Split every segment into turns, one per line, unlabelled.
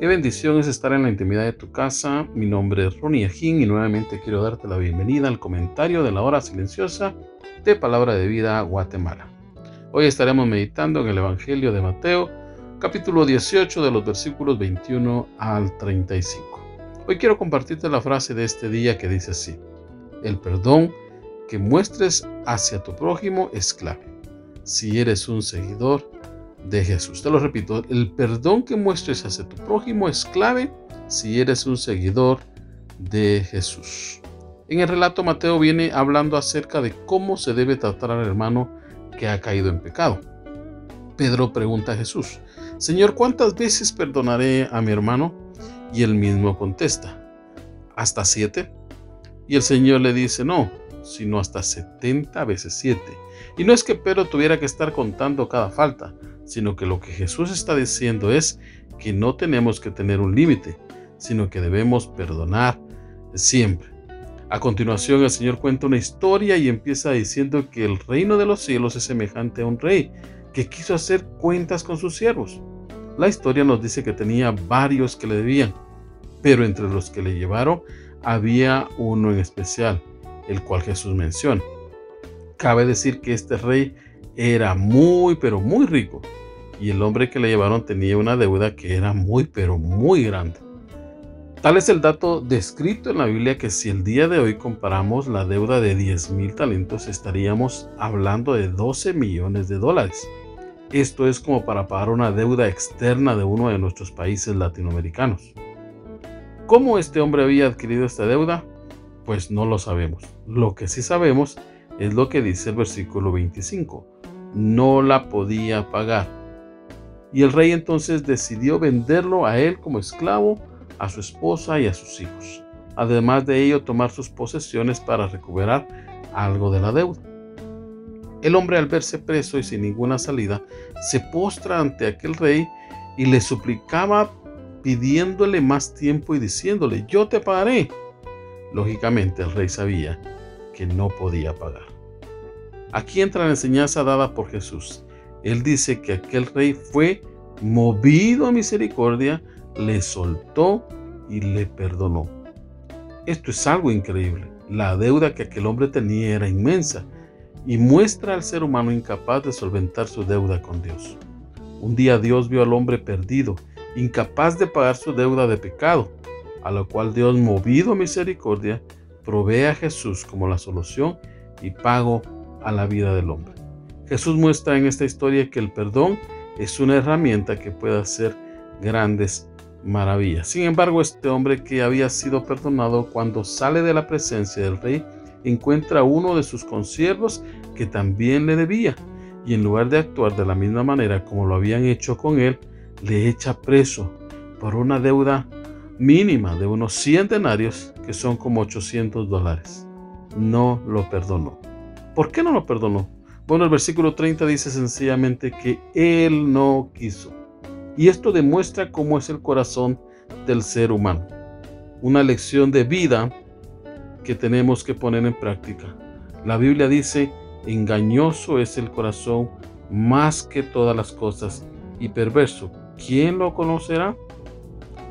Qué bendición es estar en la intimidad de tu casa. Mi nombre es Ronnie Ajín y nuevamente quiero darte la bienvenida al comentario de la hora silenciosa de Palabra de Vida Guatemala. Hoy estaremos meditando en el Evangelio de Mateo, capítulo 18 de los versículos 21 al 35. Hoy quiero compartirte la frase de este día que dice así, el perdón que muestres hacia tu prójimo es clave. Si eres un seguidor de Jesús. Te lo repito, el perdón que muestres hacia tu prójimo es clave si eres un seguidor de Jesús. En el relato Mateo viene hablando acerca de cómo se debe tratar al hermano que ha caído en pecado. Pedro pregunta a Jesús, Señor, ¿cuántas veces perdonaré a mi hermano? Y él mismo contesta, ¿hasta siete? Y el Señor le dice, no, sino hasta setenta veces siete. Y no es que Pedro tuviera que estar contando cada falta, sino que lo que Jesús está diciendo es que no tenemos que tener un límite, sino que debemos perdonar siempre. A continuación el Señor cuenta una historia y empieza diciendo que el reino de los cielos es semejante a un rey que quiso hacer cuentas con sus siervos. La historia nos dice que tenía varios que le debían, pero entre los que le llevaron había uno en especial, el cual Jesús menciona. Cabe decir que este rey era muy, pero muy rico y el hombre que le llevaron tenía una deuda que era muy, pero muy grande. Tal es el dato descrito en la Biblia que si el día de hoy comparamos la deuda de 10 mil talentos estaríamos hablando de 12 millones de dólares. Esto es como para pagar una deuda externa de uno de nuestros países latinoamericanos. ¿Cómo este hombre había adquirido esta deuda? Pues no lo sabemos. Lo que sí sabemos es lo que dice el versículo 25. No la podía pagar y el rey entonces decidió venderlo a él como esclavo, a su esposa y a sus hijos. Además de ello, tomar sus posesiones para recuperar algo de la deuda. El hombre al verse preso y sin ninguna salida, se postra ante aquel rey y le suplicaba pidiéndole más tiempo y diciéndole, yo te pagaré. Lógicamente el rey sabía que no podía pagar. Aquí entra la enseñanza dada por Jesús. Él dice que aquel rey fue movido a misericordia, le soltó y le perdonó. Esto es algo increíble. La deuda que aquel hombre tenía era inmensa y muestra al ser humano incapaz de solventar su deuda con Dios. Un día Dios vio al hombre perdido, incapaz de pagar su deuda de pecado, a lo cual Dios, movido a misericordia, provee a Jesús como la solución y pago a la vida del hombre. Jesús muestra en esta historia que el perdón es una herramienta que puede hacer grandes maravillas. Sin embargo, este hombre que había sido perdonado cuando sale de la presencia del rey, encuentra a uno de sus consiervos que también le debía, y en lugar de actuar de la misma manera como lo habían hecho con él, le echa preso por una deuda mínima de unos 100 denarios, que son como 800 dólares. No lo perdonó. ¿Por qué no lo perdonó? Bueno, el versículo 30 dice sencillamente que Él no quiso. Y esto demuestra cómo es el corazón del ser humano. Una lección de vida que tenemos que poner en práctica. La Biblia dice, engañoso es el corazón más que todas las cosas y perverso. ¿Quién lo conocerá?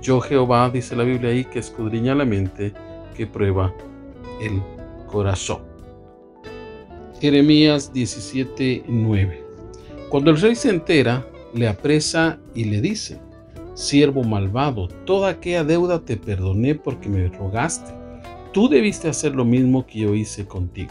Yo Jehová, dice la Biblia ahí, que escudriña la mente, que prueba el corazón. Jeremías 17:9. Cuando el rey se entera, le apresa y le dice, siervo malvado, toda aquella deuda te perdoné porque me rogaste. Tú debiste hacer lo mismo que yo hice contigo.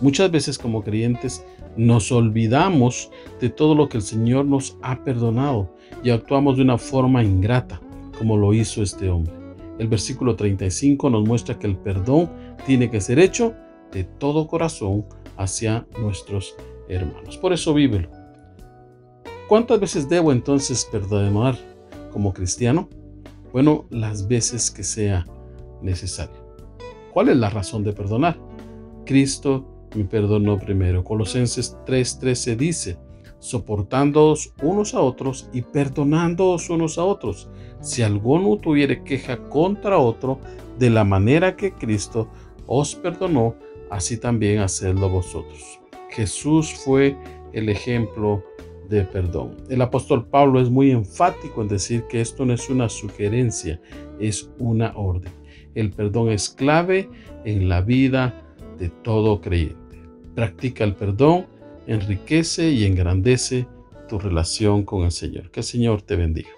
Muchas veces como creyentes nos olvidamos de todo lo que el Señor nos ha perdonado y actuamos de una forma ingrata, como lo hizo este hombre. El versículo 35 nos muestra que el perdón tiene que ser hecho de todo corazón hacia nuestros hermanos. Por eso vívelo. ¿Cuántas veces debo entonces perdonar como cristiano? Bueno, las veces que sea necesario. ¿Cuál es la razón de perdonar? Cristo me perdonó primero. Colosenses 3:13 dice, soportándoos unos a otros y perdonándoos unos a otros, si alguno tuviere queja contra otro, de la manera que Cristo os perdonó, así también hacedlo vosotros. Jesús fue el ejemplo de perdón. El apóstol Pablo es muy enfático en decir que esto no es una sugerencia, es una orden. El perdón es clave en la vida de todo creyente. Practica el perdón, enriquece y engrandece tu relación con el Señor. Que el Señor te bendiga.